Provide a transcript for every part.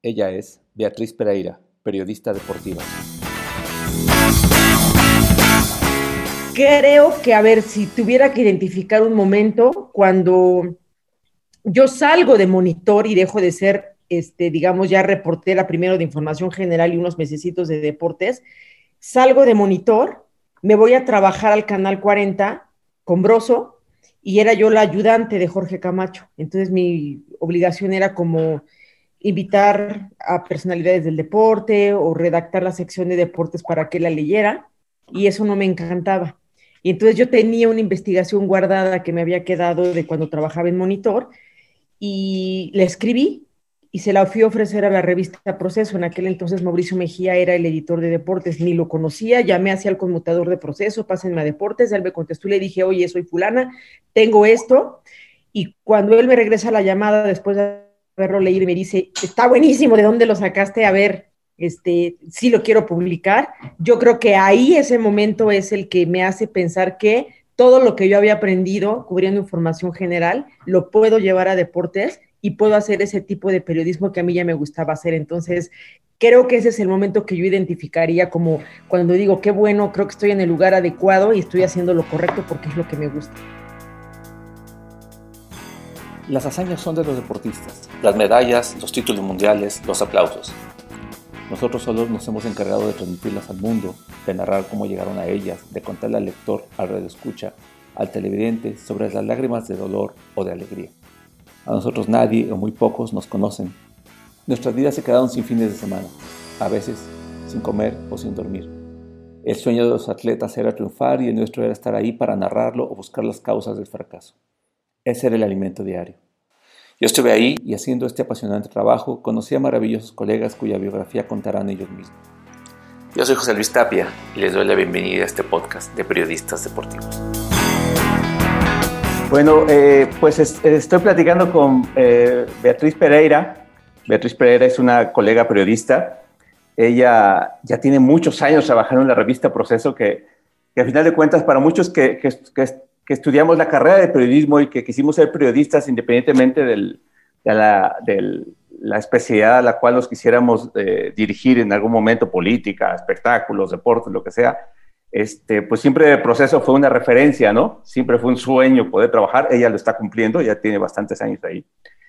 Ella es Beatriz Pereira, periodista deportiva. Creo que, a ver, si tuviera que identificar un momento cuando yo salgo de monitor y dejo de ser, este, digamos, ya reportera primero de información general y unos mesecitos de deportes, salgo de monitor, me voy a trabajar al Canal 40 con Broso y era yo la ayudante de Jorge Camacho. Entonces mi obligación era como invitar a personalidades del deporte o redactar la sección de deportes para que la leyera y eso no me encantaba. Y entonces yo tenía una investigación guardada que me había quedado de cuando trabajaba en Monitor y la escribí y se la fui a ofrecer a la revista Proceso. En aquel entonces Mauricio Mejía era el editor de deportes, ni lo conocía, llamé hacia el conmutador de Proceso, pásenme a deportes, él me contestó y le dije, oye, soy fulana, tengo esto. Y cuando él me regresa la llamada después de verlo leído y me dice, está buenísimo, ¿de dónde lo sacaste? A ver, este, sí lo quiero publicar. Yo creo que ahí ese momento es el que me hace pensar que todo lo que yo había aprendido cubriendo información general lo puedo llevar a deportes y puedo hacer ese tipo de periodismo que a mí ya me gustaba hacer. Entonces, creo que ese es el momento que yo identificaría como cuando digo, qué bueno, creo que estoy en el lugar adecuado y estoy haciendo lo correcto porque es lo que me gusta. Las hazañas son de los deportistas, las medallas, los títulos mundiales, los aplausos. Nosotros solos nos hemos encargado de transmitirlas al mundo, de narrar cómo llegaron a ellas, de contarle al lector, al escucha, al televidente sobre las lágrimas de dolor o de alegría. A nosotros nadie o muy pocos nos conocen. Nuestras vidas se quedaron sin fines de semana, a veces sin comer o sin dormir. El sueño de los atletas era triunfar y el nuestro era estar ahí para narrarlo o buscar las causas del fracaso. Ese era el alimento diario. Yo estuve ahí y haciendo este apasionante trabajo conocí a maravillosos colegas cuya biografía contarán ellos mismos. Yo soy José Luis Tapia y les doy la bienvenida a este podcast de periodistas deportivos. Bueno, eh, pues estoy platicando con eh, Beatriz Pereira. Beatriz Pereira es una colega periodista. Ella ya tiene muchos años trabajando en la revista Proceso, que, que a final de cuentas para muchos que, que, que que estudiamos la carrera de periodismo y que quisimos ser periodistas independientemente de, la, especialidad a la cual nos quisiéramos eh, dirigir en algún momento, política, espectáculos, deportes, lo que sea, este, pues siempre el proceso fue una referencia, ¿no? Siempre fue un sueño poder trabajar, ella lo está cumpliendo, ya tiene bastantes años ahí.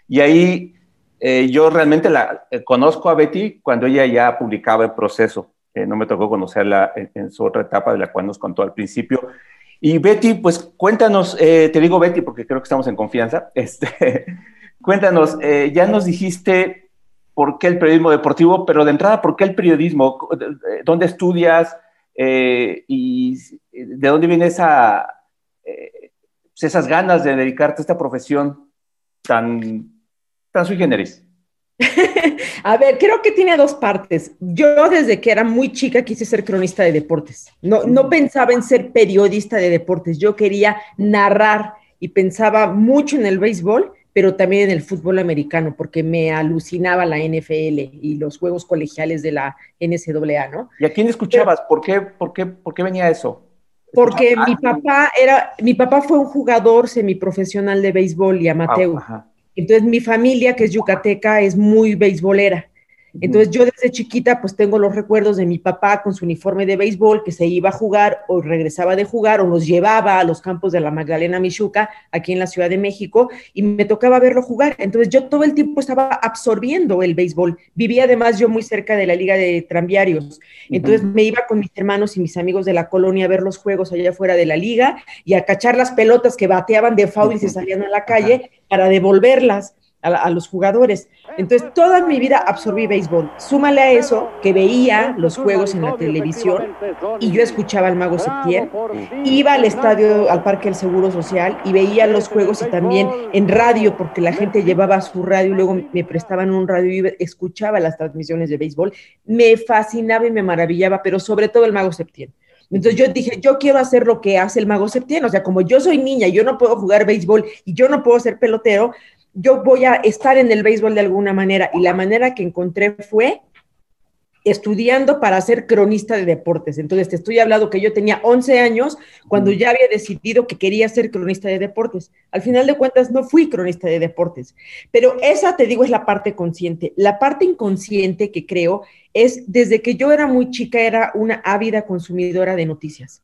Y ahí eh, yo realmente la eh, conozco a Betty cuando ella ya publicaba el proceso. no me tocó conocerla en, en, su otra etapa de la cual nos contó al principio. Y Betty, pues cuéntanos, eh, te digo Betty porque creo que estamos en confianza, este, cuéntanos, eh, ya nos dijiste por qué el periodismo deportivo, pero de entrada, ¿por qué el periodismo? ¿Dónde estudias? Eh, ¿Y de dónde viene esa, esas ganas de dedicarte a esta profesión tan, tan sui generis? A ver, creo que tiene dos partes. Yo desde que era muy chica quise ser cronista de deportes. No, no mm. pensaba en ser periodista de deportes. Yo quería narrar y pensaba mucho en el béisbol, pero también en el fútbol americano, porque me alucinaba la NFL y los juegos colegiales de la NCAA, ¿no? ¿Y a quién escuchabas? ¿Por qué, por qué, por qué venía eso? Porque mi papá era, mi papá fue un jugador semiprofesional de béisbol y amateur. Ah, entonces mi familia, que es yucateca, es muy beisbolera. Entonces yo desde chiquita pues tengo los recuerdos de mi papá con su uniforme de béisbol que se iba a jugar o regresaba de jugar o nos llevaba a los campos de la Magdalena Michuca aquí en la Ciudad de México y me tocaba verlo jugar. Entonces yo todo el tiempo estaba absorbiendo el béisbol. Vivía además yo muy cerca de la Liga de Tranviarios. Entonces me iba con mis hermanos y mis amigos de la colonia a ver los juegos allá afuera de la liga y a cachar las pelotas que bateaban de foul y se salían a la calle para devolverlas a, los jugadores. Entonces, toda mi vida absorbí béisbol. Súmale a eso que veía los juegos en la televisión y yo escuchaba al Mago Septién. Iba al estadio, al Parque del Seguro Social y veía los juegos y también en radio, porque la gente llevaba su radio y luego me prestaban un radio y escuchaba las transmisiones de béisbol. Me fascinaba y me maravillaba, pero sobre todo el Mago Septién. Entonces yo dije, yo quiero hacer lo que hace el mago Septién, o sea, como yo soy niña, yo no puedo jugar béisbol y yo no puedo ser pelotero, yo voy a estar en el béisbol de alguna manera y la manera que encontré fue estudiando para ser cronista de deportes. Entonces, te estoy hablando que yo tenía 11 años cuando ya había decidido que quería ser cronista de deportes. Al final de cuentas, no fui cronista de deportes, pero esa, te digo, es la parte consciente. La parte inconsciente que creo es, desde que yo era muy chica, era una ávida consumidora de noticias.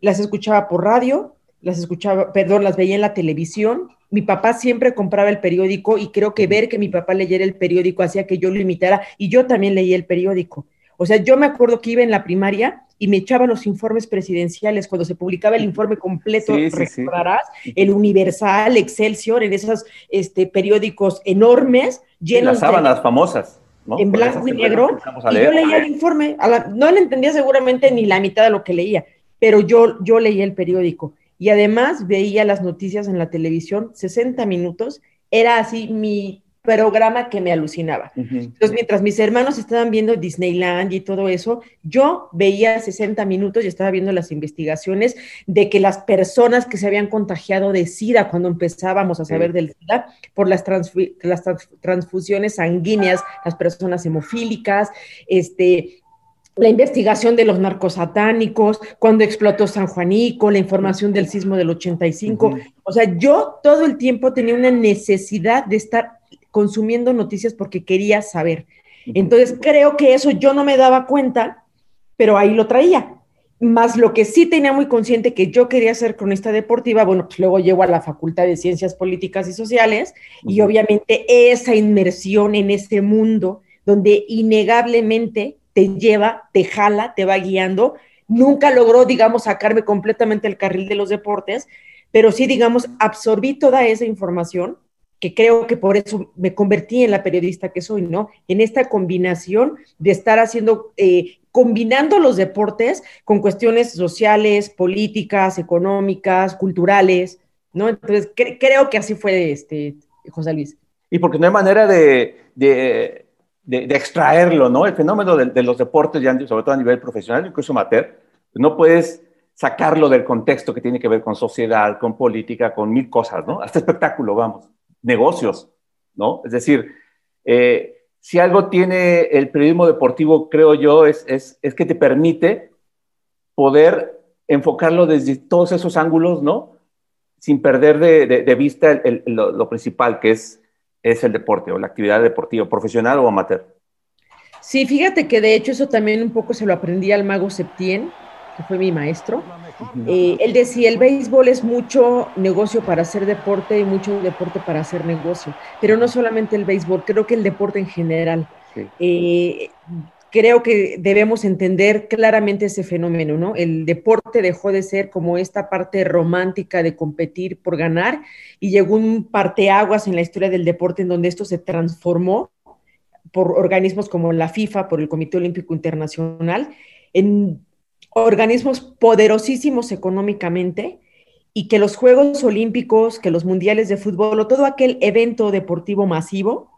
Las escuchaba por radio, las escuchaba, perdón, las veía en la televisión. Mi papá siempre compraba el periódico y creo que ver que mi papá leyera el periódico hacía que yo lo imitara y yo también leía el periódico. O sea, yo me acuerdo que iba en la primaria y me echaba los informes presidenciales cuando se publicaba el informe completo, recordarás, el Universal, Excelsior, en esos este, periódicos enormes, llenos las sábanas famosas. En blanco y negro. Y yo leía el informe, no le entendía seguramente ni la mitad de lo que leía, pero yo, yo leía el periódico y además veía las noticias en la televisión 60 minutos, era así mi programa que me alucinaba. Entonces, mientras mis hermanos estaban viendo Disneyland y todo eso, yo veía 60 minutos y estaba viendo las investigaciones de que las personas que se habían contagiado de SIDA cuando empezábamos a saber del SIDA, por las, las transfusiones sanguíneas, las personas hemofílicas, este, la investigación de los narcosatánicos, cuando explotó San Juanico, la información del sismo del 85. O sea, yo todo el tiempo tenía una necesidad de estar consumiendo noticias porque quería saber. Entonces, creo que eso yo no me daba cuenta, pero ahí lo traía. Más lo que sí tenía muy consciente que yo quería ser cronista deportiva, bueno, pues luego llego a la Facultad de Ciencias Políticas y Sociales y obviamente esa inmersión en ese mundo donde innegablemente te lleva, te jala, te va guiando. Nunca logró, digamos, sacarme completamente el carril de los deportes, pero sí, digamos, absorbí toda esa información, que creo que por eso me convertí en la periodista que soy, ¿no? En esta combinación de estar haciendo, eh, combinando los deportes con cuestiones sociales, políticas, económicas, culturales, ¿no? Entonces, creo que así fue, este, José Luis. Y porque no hay manera de de, extraerlo, ¿no? El fenómeno de, los deportes, ya sobre todo a nivel profesional, incluso amateur, no puedes sacarlo del contexto que tiene que ver con sociedad, con política, con mil cosas, ¿no? Hasta espectáculo, vamos, negocios, ¿no? Es decir, eh, si algo tiene el periodismo deportivo, creo yo, es, es, es que te permite poder enfocarlo desde todos esos ángulos, ¿no? Sin perder de, de, vista lo, principal, que es es el deporte o la actividad deportiva, profesional o amateur. Sí, fíjate que de hecho eso también un poco se lo aprendí al mago Septién, que fue mi maestro. Eh, él decía, el béisbol es mucho negocio para hacer deporte y mucho deporte para hacer negocio, pero no solamente el béisbol, creo que el deporte en general. Eh, creo que debemos entender claramente ese fenómeno, ¿no? El deporte dejó de ser como esta parte romántica de competir por ganar y llegó un parteaguas en la historia del deporte en donde esto se transformó por organismos como la FIFA, por el Comité Olímpico Internacional, en organismos poderosísimos económicamente y que los Juegos Olímpicos, que los Mundiales de Fútbol o todo aquel evento deportivo masivo,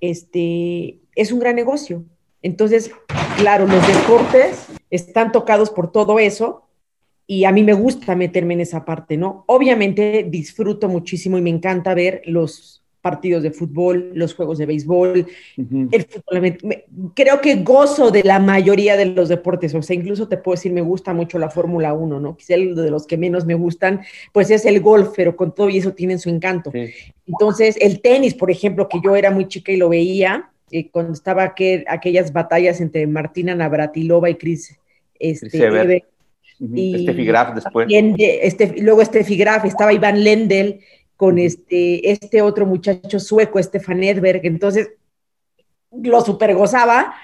este, es un gran negocio entonces, claro, los deportes están tocados por todo eso y a mí me gusta meterme en esa parte, ¿no? Obviamente disfruto muchísimo y me encanta ver los partidos de fútbol, los juegos de béisbol, el fútbol. creo que gozo de la mayoría de los deportes, o sea, incluso te puedo decir, me gusta mucho la Fórmula 1, ¿no? Quizá el de los que menos me gustan, pues es el golf, pero con todo y eso tienen su encanto. Entonces, el tenis, por ejemplo, que yo era muy chica y lo veía, eh, cuando estaba aquellas batallas entre Martina Navratilova y Chris este, y Graf después. Este, luego Steffi Graf, estaba Iván Lendl con este, este otro muchacho sueco, Stefan Edberg, entonces lo super gozaba.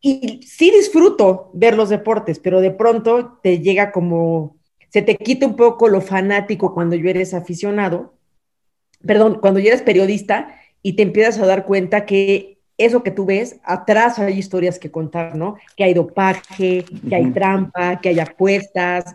Y sí disfruto ver los deportes, pero de pronto te llega como, se te quita un poco lo fanático cuando yo eres aficionado, perdón, cuando ya eres periodista y te empiezas a dar cuenta que eso que tú ves, atrás hay historias que contar, ¿no? Que hay dopaje, que hay trampa, que hay apuestas.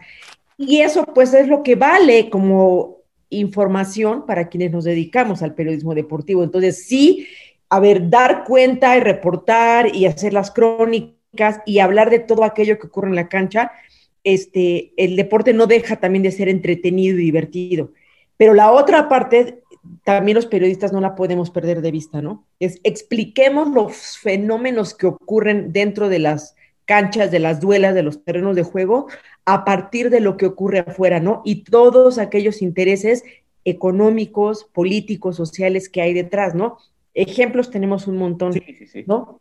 Y eso pues es lo que vale como información para quienes nos dedicamos al periodismo deportivo. Entonces, sí, a ver, dar cuenta y reportar y hacer las crónicas y hablar de todo aquello que ocurre en la cancha, este, el deporte no deja también de ser entretenido y divertido. Pero la otra parte también los periodistas no la podemos perder de vista, ¿no? Es expliquemos los fenómenos que ocurren dentro de las canchas, de las duelas, de los terrenos de juego, a partir de lo que ocurre afuera, ¿no? Y todos aquellos intereses económicos, políticos, sociales que hay detrás, ¿no? Ejemplos tenemos un montón, ¿no?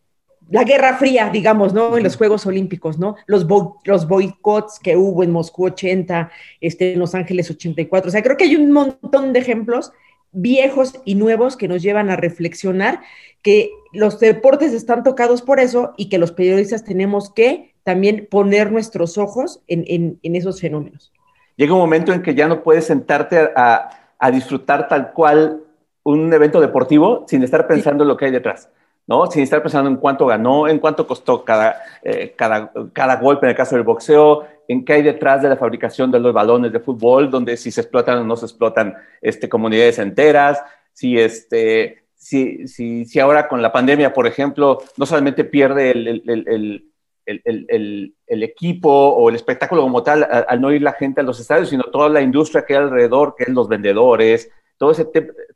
La Guerra Fría, digamos, ¿no? En los Juegos Olímpicos, ¿no? Los, los boicots que hubo en Moscú 80, este, en Los Ángeles 84. O sea, creo que hay un montón de ejemplos viejos y nuevos que nos llevan a reflexionar que los deportes están tocados por eso y que los periodistas tenemos que también poner nuestros ojos en, esos fenómenos. Llega un momento en que ya no puedes sentarte a, disfrutar tal cual un evento deportivo sin estar pensando en lo que hay detrás. ¿no? Sin estar pensando en cuánto ganó, en cuánto costó cada, eh, cada, cada golpe en el caso del boxeo, en qué hay detrás de la fabricación de los balones de fútbol, donde si se explotan o no se explotan este, comunidades enteras, si, este, si, si, ahora con la pandemia, por ejemplo, no solamente pierde el, el, el, el equipo o el espectáculo como tal al, no ir la gente a los estadios, sino toda la industria que hay alrededor, que es los vendedores, todo ese,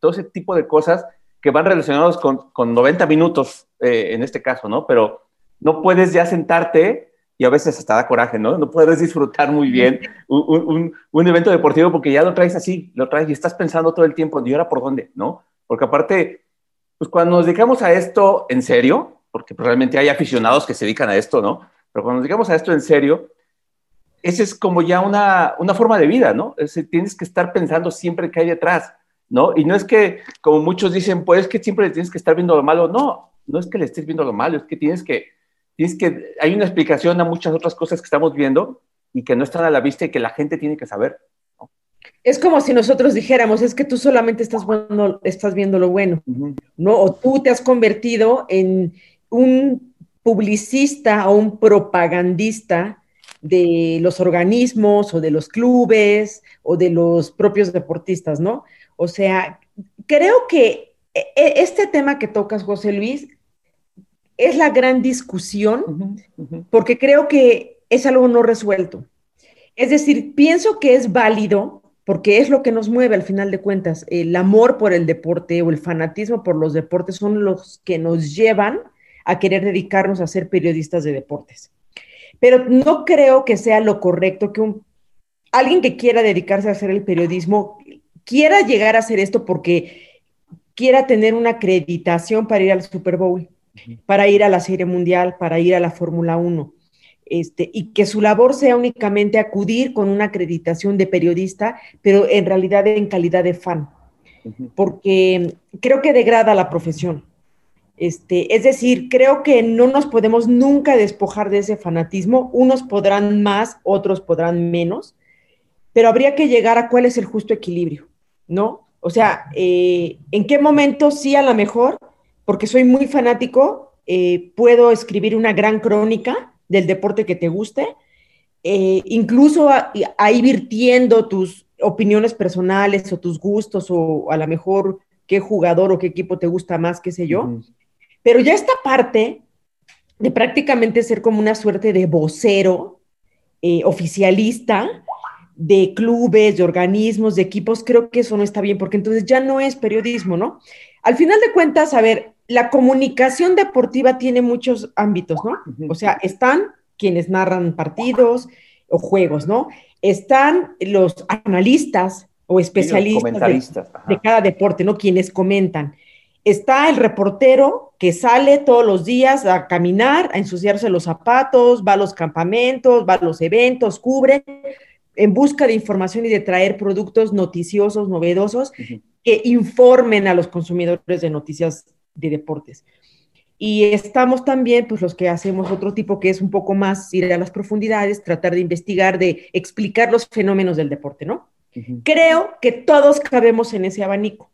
todo ese tipo de cosas que van relacionados con, con 90 minutos eh, en este caso, ¿no? Pero no puedes ya sentarte y a veces hasta da coraje, ¿no? No puedes disfrutar muy bien un, un, evento deportivo porque ya lo traes así, lo traes y estás pensando todo el tiempo, ¿y ahora por dónde? ¿No? Porque aparte, pues cuando nos dedicamos a esto en serio, porque probablemente hay aficionados que se dedican a esto, ¿no? Pero cuando nos dedicamos a esto en serio, ese es como ya una, una forma de vida, ¿no? Es, tienes que estar pensando siempre qué hay detrás, ¿no? Y no es que, como muchos dicen, pues que siempre tienes que estar viendo lo malo, no, no es que le estés viendo lo malo, es que tienes que es que hay una explicación a muchas otras cosas que estamos viendo y que no están a la vista y que la gente tiene que saber. Es como si nosotros dijéramos, es que tú solamente estás, bueno, estás viendo lo bueno, ¿no? O tú te has convertido en un publicista o un propagandista de los organismos o de los clubes o de los propios deportistas, ¿no? O sea, creo que e, e, este tema que tocas, José Luis, es la gran discusión, porque creo que es algo no resuelto. Es decir, pienso que es válido, porque es lo que nos mueve al final de cuentas. El amor por el deporte o el fanatismo por los deportes son los que nos llevan a querer dedicarnos a ser periodistas de deportes. Pero no creo que sea lo correcto que un, alguien que quiera dedicarse a hacer el periodismo quiera llegar a hacer esto porque quiera tener una acreditación para ir al Super Bowl para ir a la Serie Mundial, para ir a la Fórmula 1. Este, y que su labor sea únicamente acudir con una acreditación de periodista, pero en realidad en calidad de fan, porque creo que degrada la profesión. Este, es decir, creo que no nos podemos nunca despojar de ese fanatismo. Unos podrán más, otros podrán menos, pero habría que llegar a cuál es el justo equilibrio, ¿no? O sea, eh, ¿en qué momento sí a lo mejor porque soy muy fanático, eh, puedo escribir una gran crónica del deporte que te guste, eh, incluso ahí virtiendo tus opiniones personales o tus gustos o a lo mejor qué jugador o qué equipo te gusta más, qué sé yo. Pero ya esta parte de prácticamente ser como una suerte de vocero eh, oficialista de clubes, de organismos, de equipos, creo que eso no está bien, porque entonces ya no es periodismo, ¿no? Al final de cuentas, a ver, la comunicación deportiva tiene muchos ámbitos, ¿no? O sea, están quienes narran partidos o juegos, ¿no? Están los analistas o especialistas de, cada deporte, ¿no? Quienes comentan. Está el reportero que sale todos los días a caminar, a ensuciarse los zapatos, va a los campamentos, va a los eventos, cubre en busca de información y de traer productos noticiosos, novedosos, que informen a los consumidores de noticias de deportes. Y estamos también, pues los que hacemos otro tipo que es un poco más ir a las profundidades, tratar de investigar, de explicar los fenómenos del deporte, ¿no? Creo que todos cabemos en ese abanico,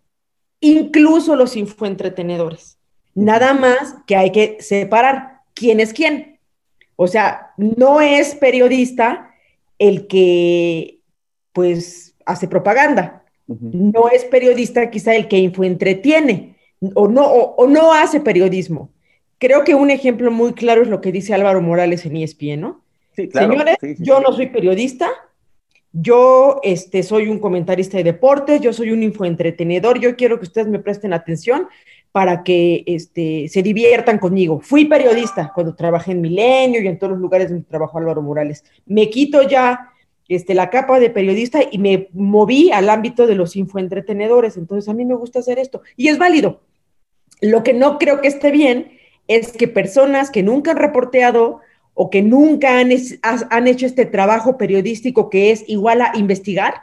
incluso los infoentretenedores. Nada más que hay que separar quién es quién. O sea, no es periodista el que, pues, hace propaganda. No es periodista quizá el que infoentretiene o no, o, no hace periodismo. Creo que un ejemplo muy claro es lo que dice Álvaro Morales en ESPN, ¿no? Sí, claro. Señores, yo no soy periodista, yo este, soy un comentarista de deportes, yo soy un infoentretenedor, yo quiero que ustedes me presten atención para que este, se diviertan conmigo. Fui periodista cuando trabajé en Milenio y en todos los lugares donde trabajó Álvaro Morales. Me quito ya este, la capa de periodista y me moví al ámbito de los infoentretenedores. Entonces, a mí me gusta hacer esto. Y es válido. Lo que no creo que esté bien es que personas que nunca han reporteado o que nunca han, han hecho este trabajo periodístico que es igual a investigar,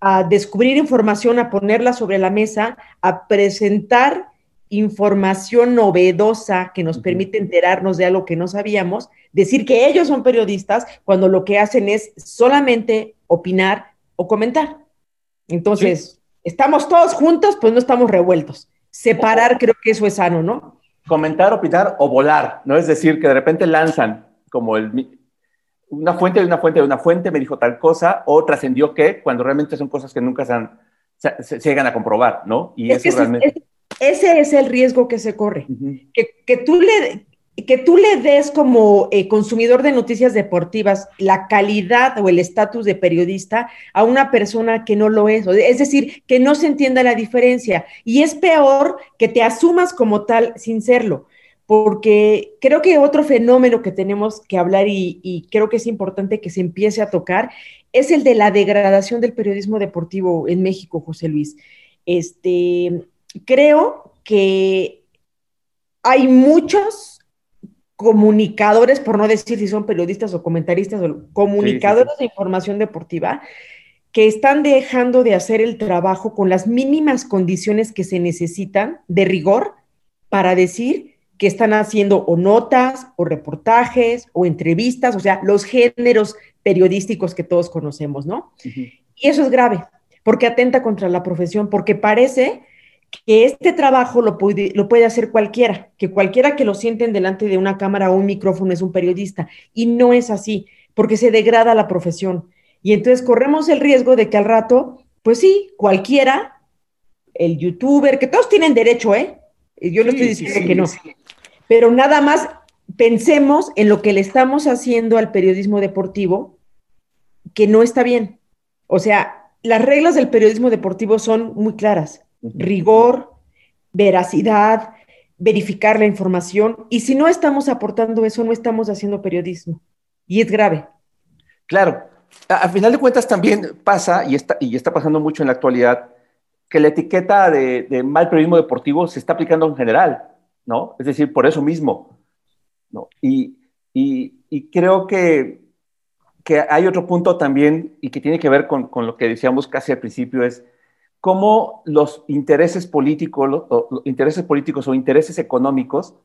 a descubrir información, a ponerla sobre la mesa, a presentar información novedosa que nos permite enterarnos de algo que no sabíamos, decir que ellos son periodistas cuando lo que hacen es solamente opinar o comentar. Entonces, estamos todos juntos, pues no estamos revueltos. Separar creo que eso es sano, ¿no? Comentar, opinar o volar, ¿no? Es decir, que de repente lanzan como el, una fuente de una fuente de una fuente me dijo tal cosa o trascendió que cuando realmente son cosas que nunca se, han, se, llegan a comprobar, ¿no? Y eso realmente ese es el riesgo que se corre. que, tú le, que tú le des como eh, consumidor de noticias deportivas la calidad o el estatus de periodista a una persona que no lo es. Es decir, que no se entienda la diferencia. Y es peor que te asumas como tal sin serlo. Porque creo que otro fenómeno que tenemos que hablar y, y creo que es importante que se empiece a tocar es el de la degradación del periodismo deportivo en México, José Luis. Este, creo que hay muchos comunicadores, por no decir si son periodistas o comentaristas o comunicadores de información deportiva, que están dejando de hacer el trabajo con las mínimas condiciones que se necesitan de rigor para decir que están haciendo o notas o reportajes o entrevistas, o sea, los géneros periodísticos que todos conocemos, ¿no? Y eso es grave, porque atenta contra la profesión, porque parece que este trabajo lo puede, lo puede hacer cualquiera, que cualquiera que lo sienten delante de una cámara o un micrófono es un periodista. Y no es así, porque se degrada la profesión. Y entonces corremos el riesgo de que al rato, pues sí, cualquiera, el youtuber, que todos tienen derecho, ¿eh? Yo no estoy diciendo que no. Pero nada más pensemos en lo que le estamos haciendo al periodismo deportivo, que no está bien. O sea, las reglas del periodismo deportivo son muy claras rigor, veracidad, verificar la información. Y si no estamos aportando eso, no estamos haciendo periodismo. Y es grave. Claro. Al final de cuentas también pasa, y está, y está pasando mucho en la actualidad, que la etiqueta de, mal periodismo deportivo se está aplicando en general, ¿no? Es decir, por eso mismo, ¿no? Y, creo que, que, hay otro punto también, y que tiene que ver con, con lo que decíamos casi al principio, es cómo los intereses políticos, o, intereses políticos o intereses económicos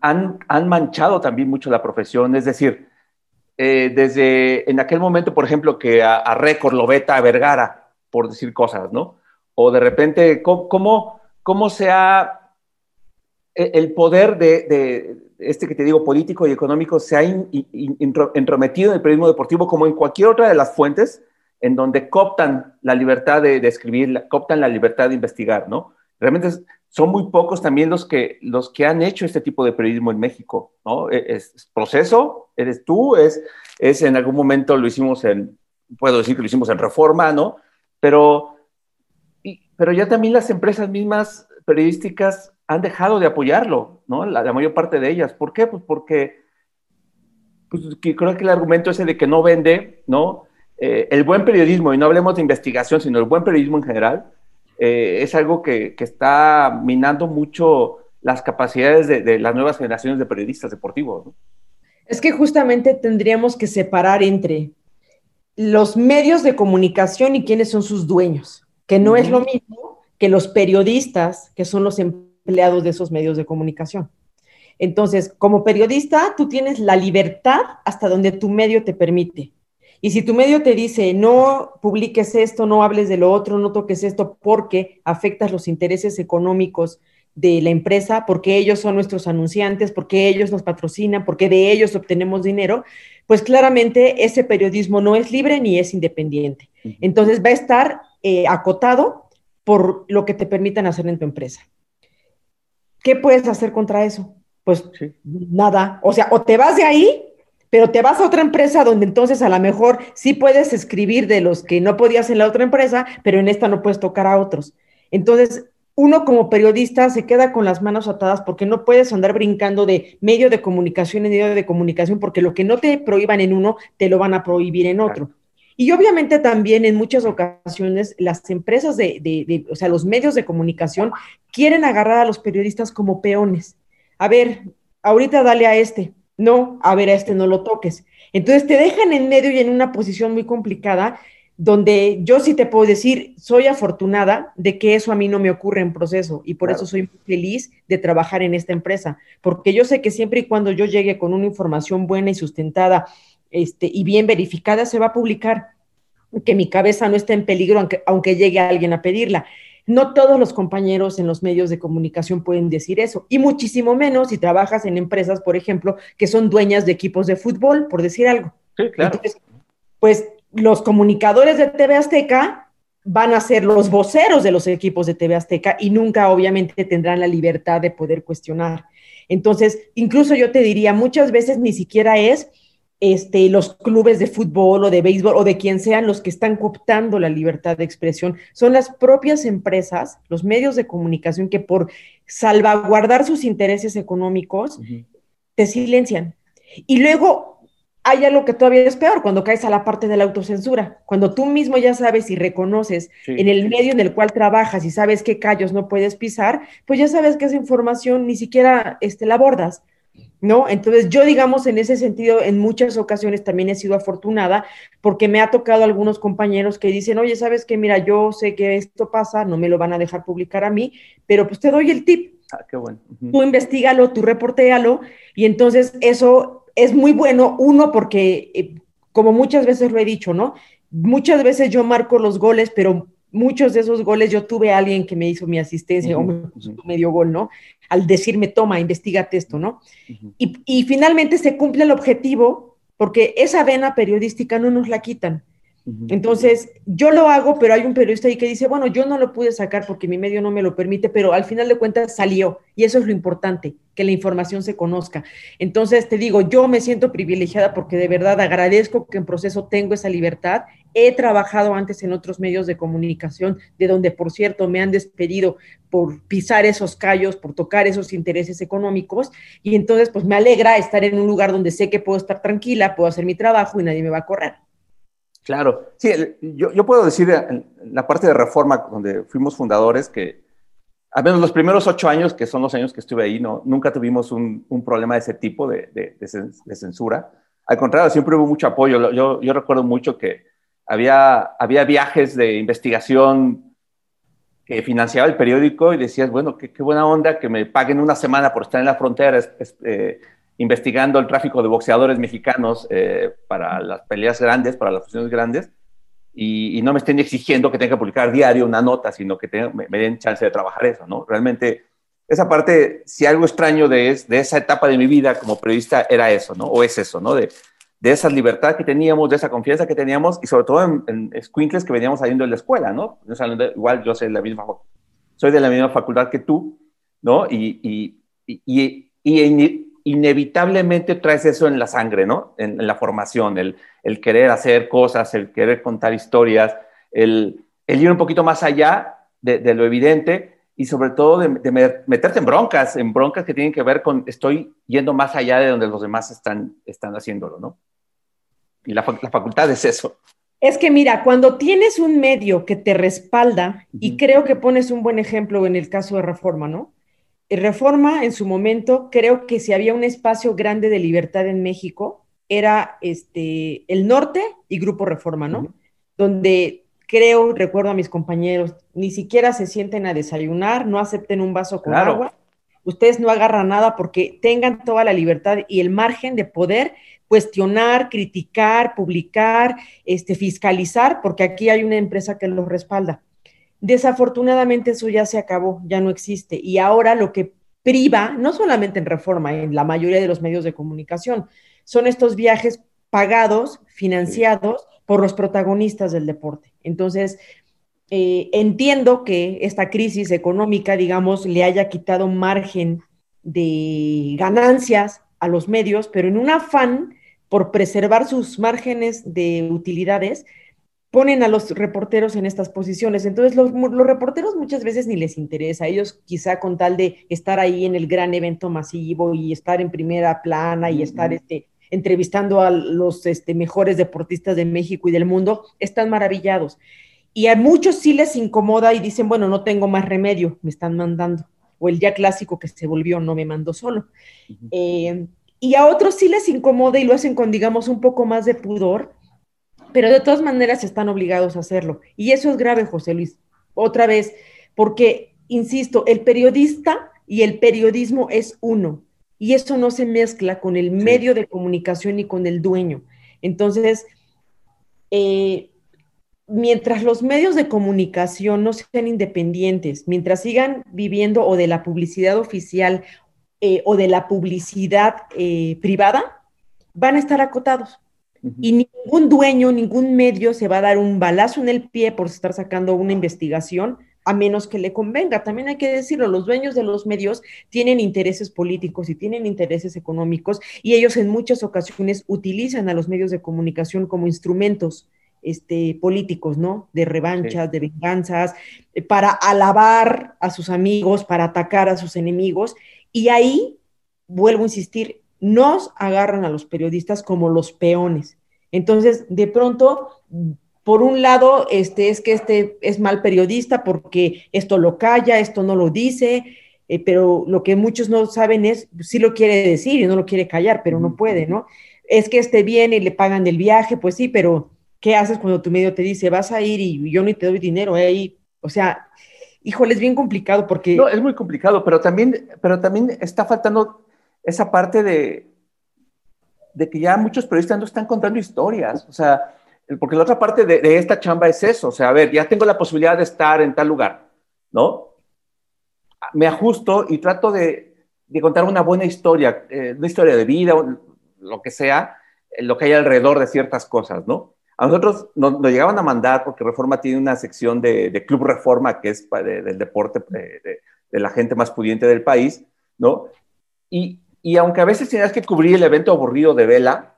han, han, manchado también mucho la profesión. Es decir, eh, desde en aquel momento, por ejemplo, que a, a Récord lo veta a Vergara, por decir cosas, ¿no? O de repente, ¿cómo, cómo, se ha e, el poder de, este que te digo, político y económico, se ha entrometido en el periodismo deportivo como en cualquier otra de las fuentes en donde cooptan la libertad de, escribir, cooptan la libertad de investigar, ¿no? Realmente son muy pocos también los que, los que han hecho este tipo de periodismo en México, ¿no? E, es, proceso, eres tú, es, es en algún momento lo hicimos en, puedo decir que lo hicimos en reforma, ¿no? Pero, pero ya también las empresas mismas periodísticas han dejado de apoyarlo, ¿no? La, la mayor parte de ellas. ¿Por qué? Pues porque pues, creo que el argumento ese de que no vende, ¿no? Eh, el buen periodismo, y no hablemos de investigación, sino el buen periodismo en general, eh, es algo que, está minando mucho las capacidades de, las nuevas generaciones de periodistas deportivos. Es que justamente tendríamos que separar entre los medios de comunicación y quiénes son sus dueños, que no es lo mismo que los periodistas, que son los empleados de esos medios de comunicación. Entonces, como periodista, tú tienes la libertad hasta donde tu medio te permite. Y si tu medio te dice, no publiques esto, no hables de lo otro, no toques esto porque afectas los intereses económicos de la empresa, porque ellos son nuestros anunciantes, porque ellos nos patrocinan, porque de ellos obtenemos dinero, pues claramente ese periodismo no es libre ni es independiente. Entonces va a estar eh, acotado por lo que te permitan hacer en tu empresa. ¿Qué puedes hacer contra eso? Pues nada. O sea, o te vas de ahí pero te vas a otra empresa donde entonces a lo mejor sí puedes escribir de los que no podías en la otra empresa, pero en esta no puedes tocar a otros. Entonces, uno como periodista se queda con las manos atadas porque no puedes andar brincando de medio de comunicación en medio de comunicación porque lo que no te prohíban en uno, te lo van a prohibir en otro. Y obviamente también en muchas ocasiones las empresas de, de, o sea, los medios de comunicación quieren agarrar a los periodistas como peones. A ver, ahorita dale a este, no, a ver, a este no lo toques. Entonces te dejan en medio y en una posición muy complicada donde yo sí te puedo decir, soy afortunada de que eso a mí no me ocurre en proceso y por eso soy feliz de trabajar en esta empresa, porque yo sé que siempre y cuando yo llegue con una información buena y sustentada este, y bien verificada, se va a publicar, que mi cabeza no esté en peligro aunque, aunque llegue alguien a pedirla. No todos los compañeros en los medios de comunicación pueden decir eso, y muchísimo menos si trabajas en empresas, por ejemplo, que son dueñas de equipos de fútbol, por decir algo. Sí, claro. pues los comunicadores de TV Azteca van a ser los voceros de los equipos de TV Azteca y nunca obviamente tendrán la libertad de poder cuestionar. Entonces, incluso yo te diría, muchas veces ni siquiera es este, los clubes de fútbol o de béisbol o de quien sean los que están cooptando la libertad de expresión, son las propias empresas, los medios de comunicación que por salvaguardar sus intereses económicos te silencian. Y luego hay algo que todavía es peor, cuando caes a la parte de la autocensura, cuando tú mismo ya sabes y reconoces en el medio en el cual trabajas y sabes qué callos no puedes pisar, pues ya sabes que esa información ni siquiera este, la abordas, ¿no? Entonces yo, digamos, en ese sentido, en muchas ocasiones también he sido afortunada porque me ha tocado algunos compañeros que dicen, oye, ¿sabes qué? Mira, yo sé que esto pasa, no me lo van a dejar publicar a mí, pero pues te doy el tip. Ah, qué bueno. Tú investigalo, tú reportéalo y entonces eso es muy bueno, uno, porque, eh, como muchas veces lo he dicho, ¿no? Muchas veces yo marco los goles, pero muchos de esos goles yo tuve a alguien que me hizo mi asistencia o me, dio gol, ¿no? Al decirme, toma, investigate esto, ¿no? y, y, finalmente se cumple el objetivo porque esa vena periodística no nos la quitan. Entonces, yo lo hago, pero hay un periodista ahí que dice, bueno, yo no lo pude sacar porque mi medio no me lo permite, pero al final de cuentas salió. Y eso es lo importante, que la información se conozca. Entonces, te digo, yo me siento privilegiada porque de verdad agradezco que en proceso tengo esa libertad. He trabajado antes en otros medios de comunicación, de donde, por cierto, me han despedido por pisar esos callos, por tocar esos intereses económicos. Y entonces, pues me alegra estar en un lugar donde sé que puedo estar tranquila, puedo hacer mi trabajo y nadie me va a correr. Claro, sí, yo, puedo decir en la parte de reforma, donde fuimos fundadores, que al menos los primeros ocho años, que son los años que estuve ahí, no, nunca tuvimos un, problema de ese tipo de, censura. Al contrario, siempre hubo mucho apoyo. Yo, recuerdo mucho que había, viajes de investigación que financiaba el periódico y decías, bueno, qué, qué buena onda que me paguen una semana por estar en la frontera. Eh, investigando el tráfico de boxeadores mexicanos eh, para las peleas grandes, para las funciones grandes, y, no me estén exigiendo que tenga que publicar diario una nota, sino que me, den chance de trabajar eso, ¿no? Realmente, esa parte, si algo extraño de, de esa etapa de mi vida como periodista era eso, ¿no? O es eso, ¿no? De, de esa libertad que teníamos, de esa confianza que teníamos, y sobre todo en, en que veníamos saliendo de la escuela, ¿no? Igual yo soy de la misma, soy de la misma facultad que tú, ¿no? Y, y, y, y inevitablemente traes eso en la sangre, ¿no? En, la formación, el, el, querer hacer cosas, el querer contar historias, el, el ir un poquito más allá de, de, lo evidente y sobre todo de, meterte en broncas, en broncas que tienen que ver con estoy yendo más allá de donde los demás están, están haciéndolo, ¿no? Y la, la facultad es eso. Es que mira, cuando tienes un medio que te respalda, y creo que pones un buen ejemplo en el caso de Reforma, ¿no? Reforma en su momento, creo que si había un espacio grande de libertad en México, era este, el norte y Grupo Reforma, ¿no? Donde creo, recuerdo a mis compañeros, ni siquiera se sienten a desayunar, no acepten un vaso con agua, ustedes no agarran nada porque tengan toda la libertad y el margen de poder cuestionar, criticar, publicar, este, fiscalizar, porque aquí hay una empresa que los respalda. Desafortunadamente eso ya se acabó, ya no existe. Y ahora lo que priva, no solamente en reforma, en la mayoría de los medios de comunicación, son estos viajes pagados, financiados por los protagonistas del deporte. Entonces, eh, entiendo que esta crisis económica, digamos, le haya quitado margen de ganancias a los medios, pero en un afán por preservar sus márgenes de utilidades, ponen a los reporteros en estas posiciones. Entonces, los, reporteros muchas veces ni les interesa. Ellos quizá con tal de estar ahí en el gran evento masivo y estar en primera plana y estar este, entrevistando a los este, mejores deportistas de México y del mundo, están maravillados. Y a muchos sí les incomoda y dicen, bueno, no tengo más remedio, me están mandando. O el ya clásico que se volvió, no me mandó solo. Eh, y a otros sí les incomoda y lo hacen con, digamos, un poco más de pudor, pero de todas maneras están obligados a hacerlo. Y eso es grave, José Luis, otra vez, porque, insisto, el periodista y el periodismo es uno, y eso no se mezcla con el medio de comunicación ni con el dueño. Entonces, eh, mientras los medios de comunicación no sean independientes, mientras sigan viviendo o de la publicidad oficial eh, o de la publicidad eh, privada, van a estar acotados. Y ningún dueño, ningún medio se va a dar un balazo en el pie por estar sacando una investigación a menos que le convenga. También hay que decirlo, los dueños de los medios tienen intereses políticos y tienen intereses económicos y ellos en muchas ocasiones utilizan a los medios de comunicación como instrumentos este, políticos, ¿no? De revanchas, de venganzas, eh, para alabar a sus amigos, para atacar a sus enemigos. Y ahí, vuelvo a insistir, nos agarran a los periodistas como los peones. Entonces, de pronto, por un lado, este, es que este es mal periodista porque esto lo calla, esto no lo dice, eh, pero lo que muchos no saben es, sí lo quiere decir y no lo quiere callar, pero no puede, ¿no? Es que este viene y le pagan el viaje, pues sí, pero ¿qué haces cuando tu medio te dice, vas a ir y yo ni te doy dinero? Eh? o sea, híjole, es bien complicado porque... No, es muy complicado, pero también, pero también está faltando esa parte de, de que ya muchos periodistas no están contando historias, o sea, porque la otra parte de, esta chamba es eso, o sea, a ver, ya tengo la posibilidad de estar en tal lugar, ¿no? Me ajusto y trato de, de contar una buena historia, eh, una historia de vida, lo que sea, lo que hay alrededor de ciertas cosas, ¿no? A nosotros nos, llegaban a mandar, porque Reforma tiene una sección de, Club Reforma, que es del deporte de, de, la gente más pudiente del país, ¿no? Y, y aunque a veces tenías que cubrir el evento aburrido de vela,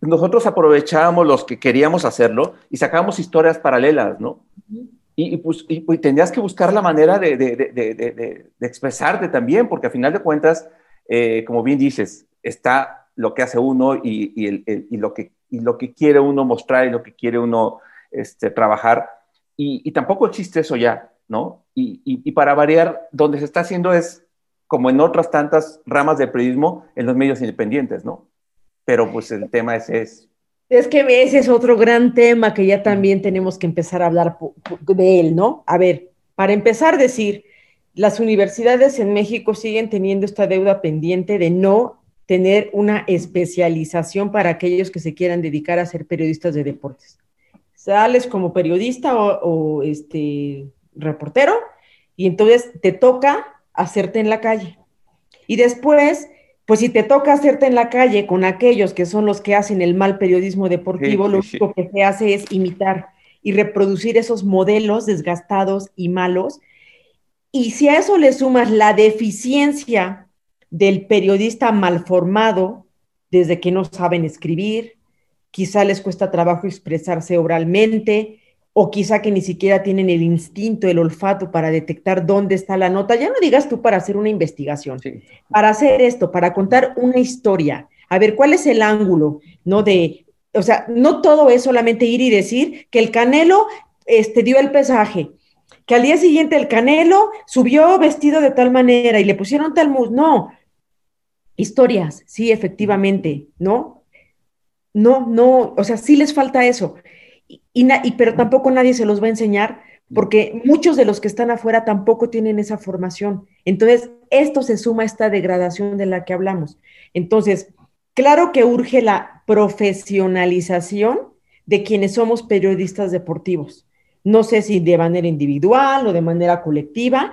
nosotros aprovechábamos los que queríamos hacerlo y sacábamos historias paralelas, ¿no? y, pues, y, pues, tenías que buscar la manera de, de, de, de, expresarte también, porque a final de cuentas, eh, como bien dices, está lo que hace uno y, y, el, y, lo que, y lo que quiere uno mostrar y lo que quiere uno este, trabajar. Y, tampoco existe eso ya, ¿no? Y, para variar, donde se está haciendo es como en otras tantas ramas de periodismo, en los medios independientes, ¿no? Pero pues el tema ese es... Es que ese es otro gran tema que ya también tenemos que empezar a hablar de él, ¿no? A ver, para empezar, decir, las universidades en México siguen teniendo esta deuda pendiente de no tener una especialización para aquellos que se quieran dedicar a ser periodistas de deportes. Sales como periodista o, o este reportero y entonces te toca hacerte en la calle. Y después, pues si te toca hacerte en la calle con aquellos que son los que hacen el mal periodismo deportivo, lo único que se hace es imitar y reproducir esos modelos desgastados y malos. Y si a eso le sumas la deficiencia del periodista mal formado, desde que no saben escribir, quizá les cuesta trabajo expresarse oralmente, o quizá que ni siquiera tienen el instinto, el olfato para detectar dónde está la nota. Ya no digas tú para hacer una investigación, para hacer esto, para contar una historia, a ver cuál es el ángulo, ¿no? De, o sea, no todo es solamente ir y decir que el Canelo este, dio el pesaje, que al día siguiente el Canelo subió vestido de tal manera y le pusieron tal mus. No, historias, sí, efectivamente, ¿no? No, no, o sea, sí les falta eso y, pero tampoco nadie se los va a enseñar porque muchos de los que están afuera tampoco tienen esa formación. Entonces, esto se suma a esta degradación de la que hablamos. Entonces, claro que urge la profesionalización de quienes somos periodistas deportivos. No sé si de manera individual o de manera colectiva.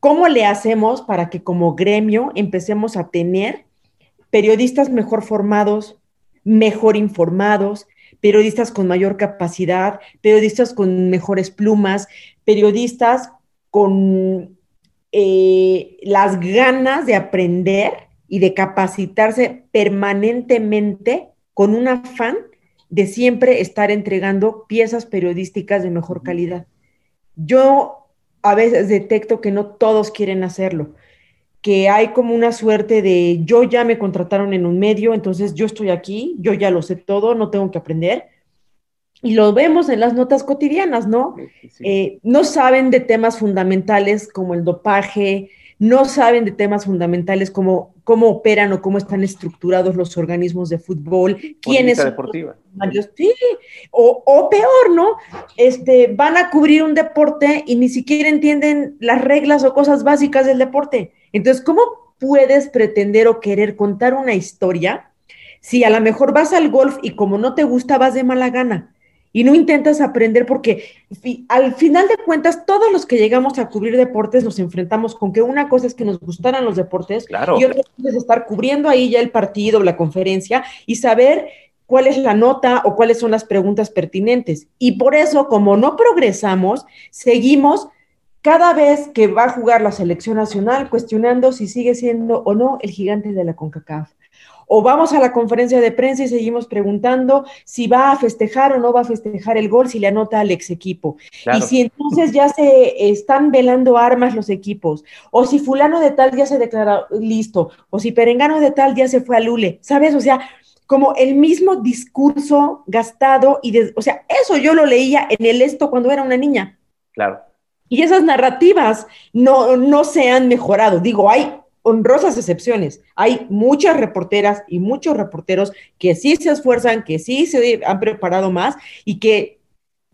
¿Cómo le hacemos para que como gremio empecemos a tener periodistas mejor formados, mejor informados, periodistas con mayor capacidad, periodistas con mejores plumas, periodistas con eh, las ganas de aprender y de capacitarse permanentemente con un afán de siempre estar entregando piezas periodísticas de mejor calidad. Yo a veces detecto que no todos quieren hacerlo, que hay como una suerte de yo ya me contrataron en un medio, entonces yo estoy aquí, yo ya lo sé todo, no tengo que aprender. Y lo vemos en las notas cotidianas, ¿no? Eh, no saben de temas fundamentales como el dopaje, no saben de temas fundamentales como cómo operan o cómo están estructurados los organismos de fútbol, quiénes son deportiva. Sí, o, o, peor, ¿no? Este, van a cubrir un deporte y ni siquiera entienden las reglas o cosas básicas del deporte. Entonces, ¿cómo puedes pretender o querer contar una historia si a lo mejor vas al golf y como no te gusta vas de mala gana? y no intentas aprender porque al final de cuentas todos los que llegamos a cubrir deportes nos enfrentamos con que una cosa es que nos gustaran los deportes y otra cosa es estar cubriendo ahí ya el partido, la conferencia y saber cuál es la nota o cuáles son las preguntas pertinentes. Y por eso, como no progresamos, seguimos cada vez que va a jugar la selección nacional cuestionando si sigue siendo o no el gigante de la CONCACAF. O vamos a la conferencia de prensa y seguimos preguntando si va a festejar o no va a festejar el gol si le anota al ex equipo. Y si entonces ya se están velando armas los equipos. O si fulano de tal ya se declara listo. O si perengano de tal ya se fue a Lule. ¿Sabes? O sea, como el mismo discurso gastado y, o sea, eso yo lo leía en el esto cuando era una niña. Claro. Y esas narrativas no, no se han mejorado. Digo, hay honrosas excepciones. Hay muchas reporteras y muchos reporteros que sí se esfuerzan, que sí se han preparado más y que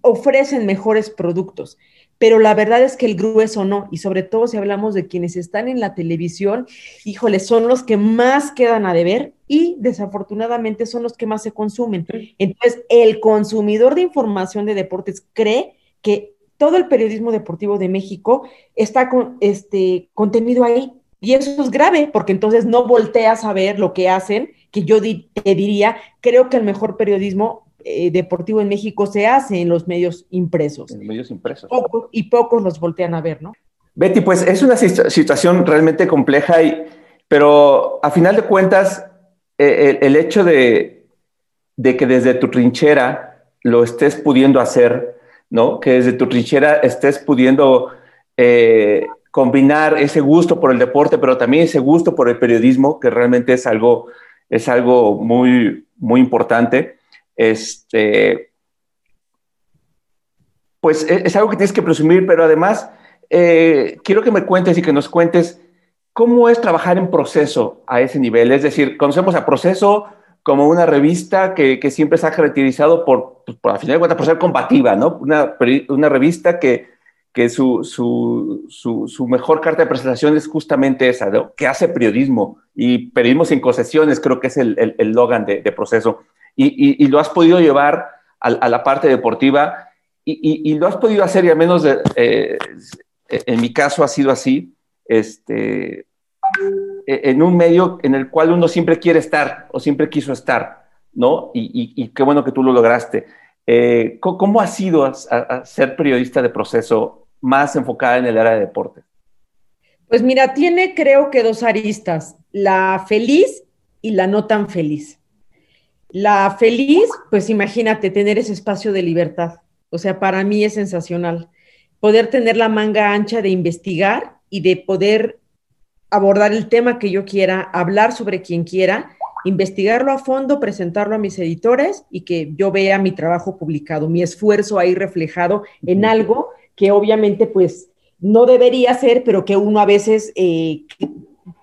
ofrecen mejores productos. Pero la verdad es que el grueso no, y sobre todo si hablamos de quienes están en la televisión, híjole, son los que más quedan a deber y desafortunadamente son los que más se consumen. Entonces, el consumidor de información de deportes cree que todo el periodismo deportivo de México está con, este, contenido ahí. Y eso es grave, porque entonces no volteas a ver lo que hacen, que yo te diría, creo que el mejor periodismo eh, deportivo en México se hace en los medios impresos. En los medios impresos. y pocos los voltean a ver, ¿no? Betty, pues es una situación realmente compleja, y, pero a final de cuentas, eh, el, hecho de, de que desde tu trinchera lo estés pudiendo hacer, ¿no? Que desde tu trinchera estés pudiendo eh, combinar ese gusto por el deporte, pero también ese gusto por el periodismo, que realmente es algo, es algo muy, muy importante. Este, pues e, es, algo que tienes que presumir, pero además eh, quiero que me cuentes y que nos cuentes cómo es trabajar en proceso a ese nivel. Es decir, conocemos a proceso como una revista que, que siempre se ha caracterizado por, pues, por, a final de cuentas, por ser combativa, ¿no? Una, una revista que, que su, su, su, mejor carta de presentación es justamente esa, que hace periodismo y periodismo sin concesiones, creo que es el, el, el Logan de, de proceso. Y, y, lo has podido llevar a, a la parte deportiva y, y, lo has podido hacer, y al menos de, eh, en mi caso ha sido así, este, en un medio en el cual uno siempre quiere estar o siempre quiso estar, ¿no? Y, qué bueno que tú lo lograste. Eh, ¿Cómo ha sido ser periodista de proceso más enfocada en el área de deporte? Pues mira, tiene creo que dos aristas, la feliz y la no tan feliz. La feliz, pues imagínate tener ese espacio de libertad. O sea, para mí es sensacional poder tener la manga ancha de investigar y de poder abordar el tema que yo quiera, hablar sobre quien quiera investigarlo a fondo, presentarlo a mis editores y que yo vea mi trabajo publicado, mi esfuerzo ahí reflejado en algo que obviamente pues no debería ser, pero que uno a veces eh,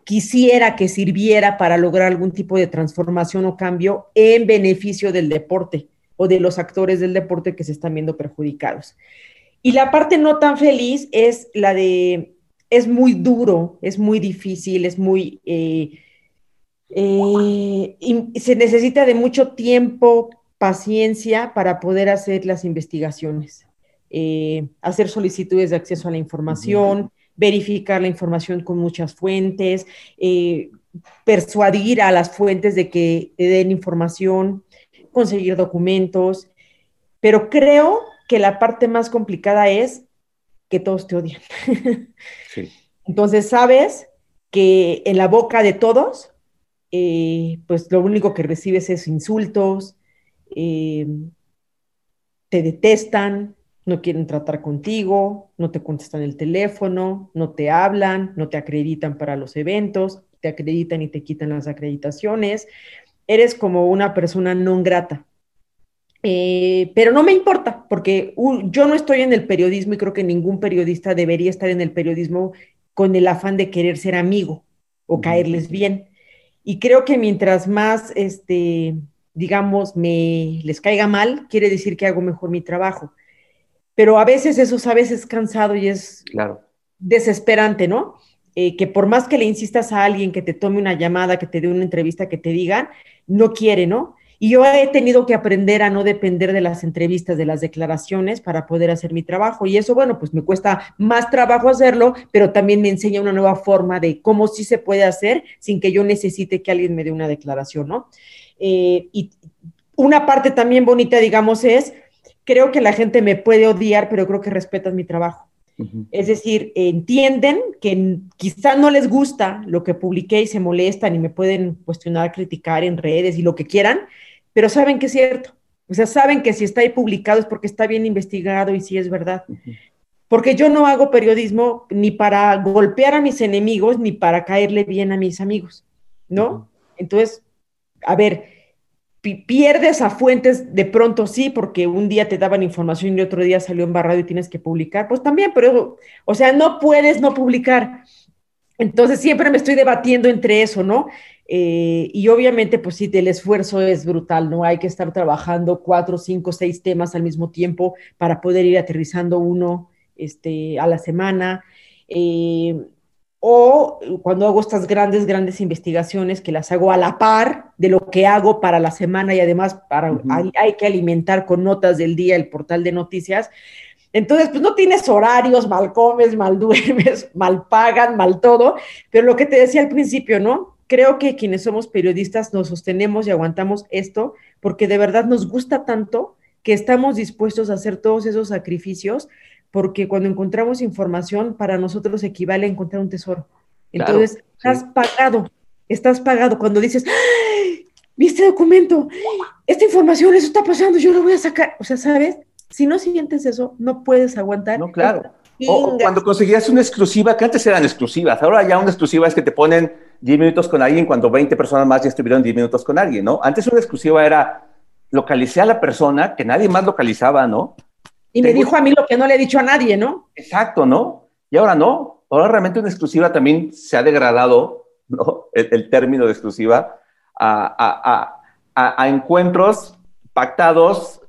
quisiera que sirviera para lograr algún tipo de transformación o cambio en beneficio del deporte o de los actores del deporte que se están viendo perjudicados. Y la parte no tan feliz es la de, es muy duro, es muy difícil, es muy... Eh, eh, y se necesita de mucho tiempo, paciencia para poder hacer las investigaciones, eh, hacer solicitudes de acceso a la información, verificar la información con muchas fuentes, eh, persuadir a las fuentes de que den información, conseguir documentos, pero creo que la parte más complicada es que todos te odian. Entonces sabes que en la boca de todos eh, pues lo único que recibes es insultos, eh, te detestan, no quieren tratar contigo, no te contestan el teléfono, no te hablan, no te acreditan para los eventos, te acreditan y te quitan las acreditaciones. Eres como una persona no grata. Eh, pero no me importa, porque yo no estoy en el periodismo y creo que ningún periodista debería estar en el periodismo con el afán de querer ser amigo o caerles bien. Y creo que mientras más, este, digamos, me les caiga mal, quiere decir que hago mejor mi trabajo. Pero a veces eso a veces es cansado y es claro. desesperante, ¿no? Eh, que por más que le insistas a alguien que te tome una llamada, que te dé una entrevista, que te digan, no quiere, ¿no? Y yo he tenido que aprender a no depender de las entrevistas, de las declaraciones para poder hacer mi trabajo. Y eso, bueno, pues me cuesta más trabajo hacerlo, pero también me enseña una nueva forma de cómo sí se puede hacer sin que yo necesite que alguien me dé una declaración, ¿no? Eh, y una parte también bonita, digamos, es, creo que la gente me puede odiar, pero creo que respetan mi trabajo. Es decir, entienden que quizá no les gusta lo que publiqué y se molestan y me pueden cuestionar, criticar en redes y lo que quieran, pero saben que es cierto. O sea, saben que si está ahí publicado es porque está bien investigado y si es verdad. Porque yo no hago periodismo ni para golpear a mis enemigos ni para caerle bien a mis amigos, ¿no? Entonces, a ver, pierdes a fuentes de pronto sí, porque un día te daban información y otro día salió embarrado y tienes que publicar, pues también, pero, o sea, no puedes no publicar. Entonces siempre me estoy debatiendo entre eso, ¿no? Eh, y obviamente, pues sí, el esfuerzo es brutal, ¿no? Hay que estar trabajando cuatro, cinco, seis temas al mismo tiempo para poder ir aterrizando uno este, a la semana. Eh, o cuando hago estas grandes, grandes investigaciones que las hago a la par de lo que hago para la semana y además para, hay, que alimentar con notas del día el portal de noticias. Entonces, pues no tienes horarios, mal comes, mal duermes, mal pagan, mal todo, pero lo que te decía al principio, ¿no? Creo que quienes somos periodistas nos sostenemos y aguantamos esto porque de verdad nos gusta tanto que estamos dispuestos a hacer todos esos sacrificios porque cuando encontramos información para nosotros equivale a encontrar un tesoro. Entonces, estás pagado, estás pagado cuando dices, ¡Ay! ¿viste documento? Esta información, eso está pasando, yo lo voy a sacar. O sea, ¿sabes? Si no sientes eso, no puedes aguantar. No, claro. O, cuando conseguías una exclusiva, que antes eran exclusivas, ahora ya una exclusiva es que te ponen 10 minutos con alguien cuando 20 personas más ya estuvieron 10 minutos con alguien, ¿no? Antes una exclusiva era localicé a la persona que nadie más localizaba, ¿no? Y me dijo a mí lo que no le he dicho a nadie, ¿no? Exacto, ¿no? Y ahora no. Ahora realmente una exclusiva también se ha degradado, ¿no? El, término de exclusiva a, a, encuentros pactados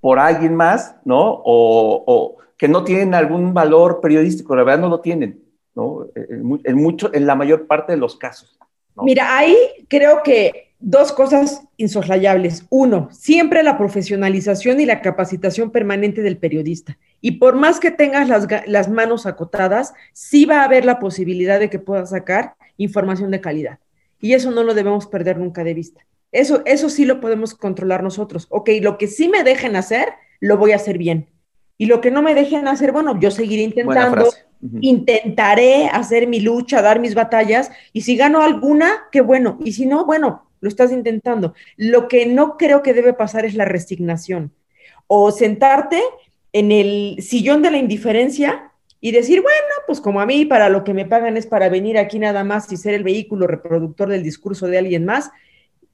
por alguien más, ¿no? O, que no tienen algún valor periodístico, la verdad no lo tienen, ¿no? En, mucho, en la mayor parte de los casos. Mira, ahí creo que dos cosas insoslayables. Uno, siempre la profesionalización y la capacitación permanente del periodista. Y por más que tengas las, las, manos acotadas, sí va a haber la posibilidad de que puedas sacar información de calidad. Y eso no lo debemos perder nunca de vista. Eso, eso sí lo podemos controlar nosotros. Ok, lo que sí me dejen hacer, lo voy a hacer bien. Y lo que no me dejen hacer, bueno, yo seguiré intentando, intentaré hacer mi lucha, dar mis batallas, y si gano alguna, qué bueno, y si no, bueno, lo estás intentando. Lo que no creo que debe pasar es la resignación o sentarte en el sillón de la indiferencia y decir, bueno, pues como a mí para lo que me pagan es para venir aquí nada más y ser el vehículo reproductor del discurso de alguien más,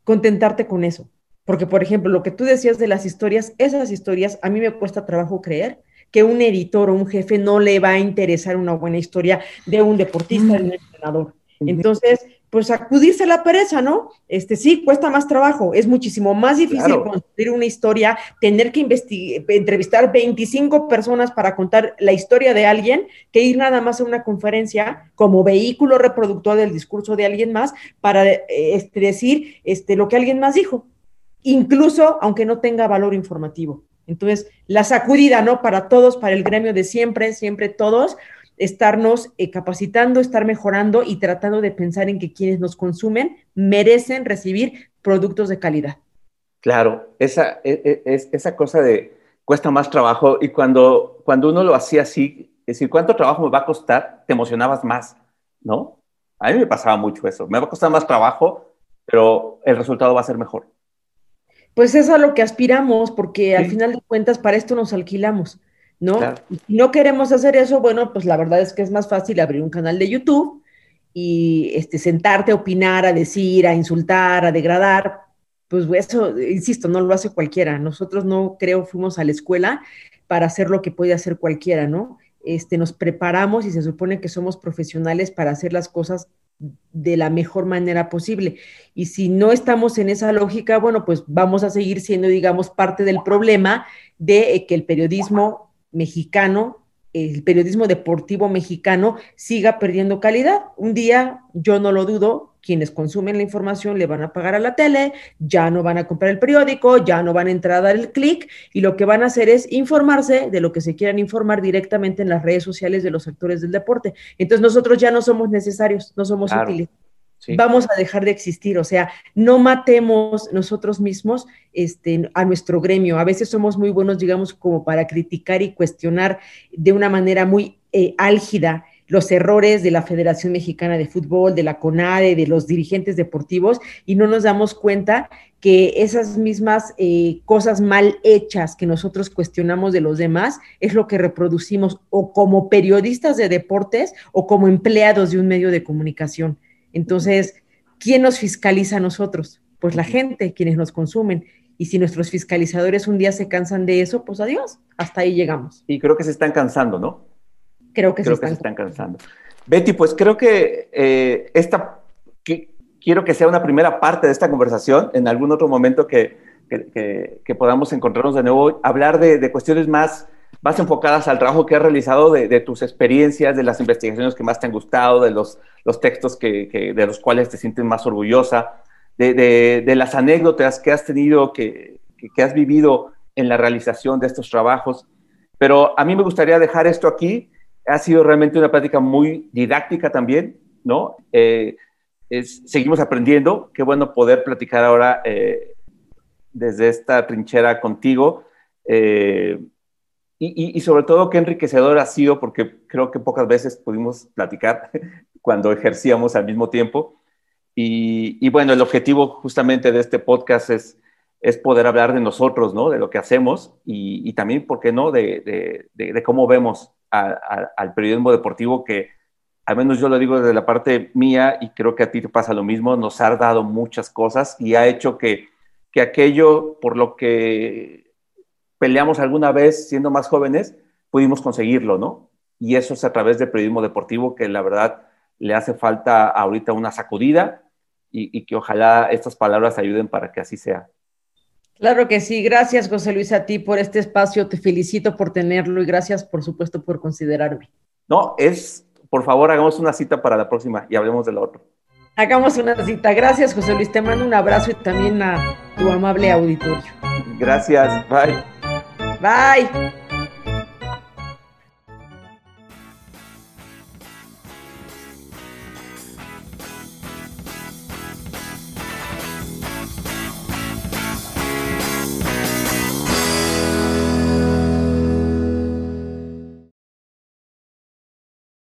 contentarte con eso. Porque, por ejemplo, lo que tú decías de las historias, esas historias a mí me cuesta trabajo creer que un editor o un jefe no le va a interesar una buena historia de un deportista, de un entrenador. Entonces, pues acudirse a la pereza, ¿no? Este sí, cuesta más trabajo, es muchísimo más difícil construir una historia, tener que entrevistar 25 personas para contar la historia de alguien, que ir nada más a una conferencia como vehículo reproductor del discurso de alguien más para eh, este, decir este, lo que alguien más dijo incluso aunque no tenga valor informativo. Entonces, la sacudida, ¿no? Para todos, para el gremio de siempre, siempre todos, estarnos eh, capacitando, estar mejorando y tratando de pensar en que quienes nos consumen merecen recibir productos de calidad. Claro, esa, e, e, es, esa cosa de cuesta más trabajo y cuando, cuando uno lo hacía así, es decir, ¿cuánto trabajo me va a costar? Te emocionabas más, ¿no? A mí me pasaba mucho eso, me va a costar más trabajo, pero el resultado va a ser mejor. Pues es a lo que aspiramos, porque al final de cuentas para esto nos alquilamos, ¿no? Si no queremos hacer eso, bueno, pues la verdad es que es más fácil abrir un canal de YouTube y este, sentarte a opinar, a decir, a insultar, a degradar, pues eso, insisto, no lo hace cualquiera. Nosotros no creo fuimos a la escuela para hacer lo que puede hacer cualquiera, ¿no? Este, nos preparamos y se supone que somos profesionales para hacer las cosas de la mejor manera posible. Y si no estamos en esa lógica, bueno, pues vamos a seguir siendo, digamos, parte del problema de eh, que el periodismo mexicano, el periodismo deportivo mexicano siga perdiendo calidad. Un día, yo no lo dudo, quienes consumen la información le van a pagar a la tele, ya no van a comprar el periódico, ya no van a entrar a dar el clic y lo que van a hacer es informarse de lo que se quieran informar directamente en las redes sociales de los actores del deporte. Entonces nosotros ya no somos necesarios, no somos útiles. Vamos a dejar de existir, o sea, no matemos nosotros mismos este, a nuestro gremio. A veces somos muy buenos, digamos, como para criticar y cuestionar de una manera muy eh, álgida los errores de la Federación Mexicana de Fútbol, de la CONADE, de los dirigentes deportivos, y no nos damos cuenta que esas mismas eh, cosas mal hechas que nosotros cuestionamos de los demás es lo que reproducimos o como periodistas de deportes o como empleados de un medio de comunicación. Entonces, ¿quién nos fiscaliza a nosotros? Pues la gente, quienes nos consumen. Y si nuestros fiscalizadores un día se cansan de eso, pues adiós, hasta ahí llegamos. Y creo que se están cansando, ¿no? creo que, se, están... cansando. Betty, pues creo que eh, esta, quiero que sea una primera parte de esta conversación, en algún otro momento que, que, podamos encontrarnos de nuevo, hablar de, cuestiones más, más enfocadas al trabajo que has realizado, de, tus experiencias, de las investigaciones que más te han gustado, de los, los textos que, de los cuales te sientes más orgullosa, de, las anécdotas que has tenido, que, que has vivido en la realización de estos trabajos. Pero a mí me gustaría dejar esto aquí ha sido realmente una práctica muy didáctica también, ¿no? Eh, seguimos aprendiendo, qué bueno poder platicar ahora eh, desde esta trinchera contigo. Eh, y, sobre todo qué enriquecedor ha sido, porque creo que pocas veces pudimos platicar cuando ejercíamos al mismo tiempo. Y, bueno, el objetivo justamente de este podcast es, es poder hablar de nosotros, ¿no? De lo que hacemos y, también, ¿por qué no?, de, de cómo vemos al periodismo deportivo que, al menos yo lo digo desde la parte mía y creo que a ti te pasa lo mismo, nos ha dado muchas cosas y ha hecho que, que aquello por lo que peleamos alguna vez siendo más jóvenes, pudimos conseguirlo, ¿no? Y eso es a través del periodismo deportivo que la verdad le hace falta ahorita una sacudida y, y que ojalá estas palabras ayuden para que así sea. Claro que sí, gracias José Luis a ti por este espacio, te felicito por tenerlo y gracias por supuesto por considerarme. No, es, por favor, hagamos una cita para la próxima y hablemos de lo otro. Hagamos una cita. Gracias José Luis, te mando un abrazo y también a tu amable auditorio. Gracias, bye. Bye.